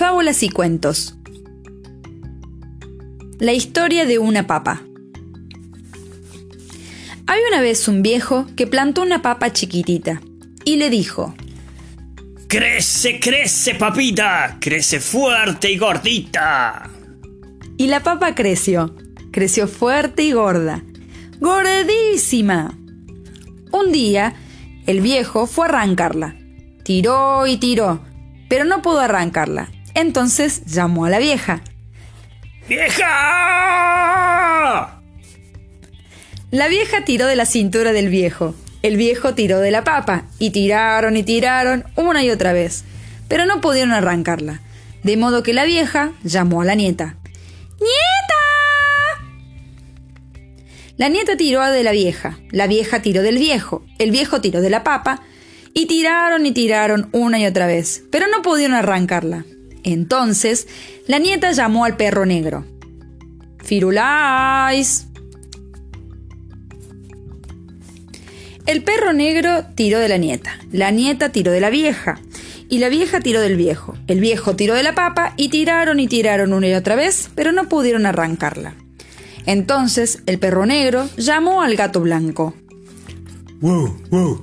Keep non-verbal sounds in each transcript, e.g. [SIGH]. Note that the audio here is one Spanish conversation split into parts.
Fábulas y cuentos. La historia de una papa. Había una vez un viejo que plantó una papa chiquitita y le dijo, Crece, crece, papita, crece fuerte y gordita. Y la papa creció, creció fuerte y gorda, gordísima. Un día, el viejo fue a arrancarla. Tiró y tiró, pero no pudo arrancarla entonces llamó a la vieja. ¡Vieja! La vieja tiró de la cintura del viejo. El viejo tiró de la papa y tiraron y tiraron una y otra vez, pero no pudieron arrancarla. De modo que la vieja llamó a la nieta. ¡Nieta! La nieta tiró de la vieja, la vieja tiró del viejo, el viejo tiró de la papa y tiraron y tiraron una y otra vez, pero no pudieron arrancarla. Entonces, la nieta llamó al perro negro. Firulais. El perro negro tiró de la nieta, la nieta tiró de la vieja, y la vieja tiró del viejo, el viejo tiró de la papa y tiraron y tiraron una y otra vez, pero no pudieron arrancarla. Entonces el perro negro llamó al gato blanco. Wow, wow.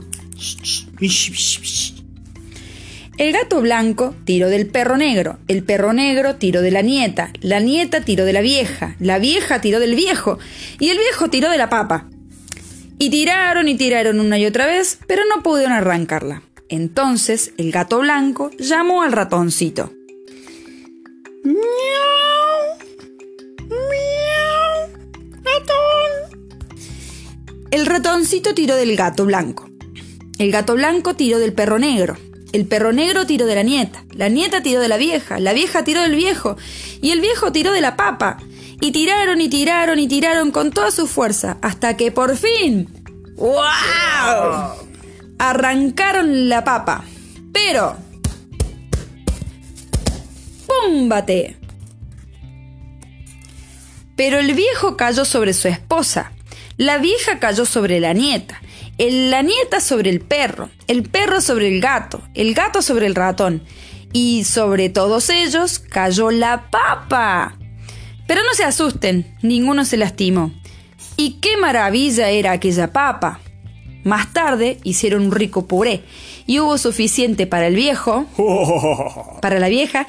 El gato blanco tiró del perro negro, el perro negro tiró de la nieta, la nieta tiró de la vieja, la vieja tiró del viejo y el viejo tiró de la papa. Y tiraron y tiraron una y otra vez, pero no pudieron arrancarla. Entonces el gato blanco llamó al ratoncito. ¡Miau! ¡Miau! ¡Ratón! El ratoncito tiró del gato blanco. El gato blanco tiró del perro negro. El perro negro tiró de la nieta, la nieta tiró de la vieja, la vieja tiró del viejo y el viejo tiró de la papa. Y tiraron y tiraron y tiraron con toda su fuerza hasta que por fin... ¡Wow! Arrancaron la papa. Pero... ¡Púmbate! Pero el viejo cayó sobre su esposa. La vieja cayó sobre la nieta la nieta sobre el perro, el perro sobre el gato, el gato sobre el ratón, y sobre todos ellos cayó la papa. Pero no se asusten, ninguno se lastimó. Y qué maravilla era aquella papa. Más tarde hicieron un rico puré y hubo suficiente para el viejo, [LAUGHS] para la vieja,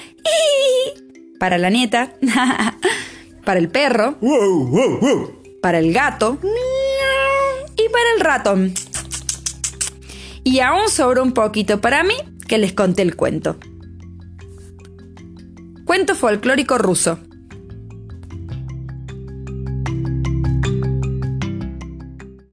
para la nieta, [LAUGHS] para el perro, para el gato para el ratón. Y aún sobró un poquito para mí que les conté el cuento. Cuento folclórico ruso.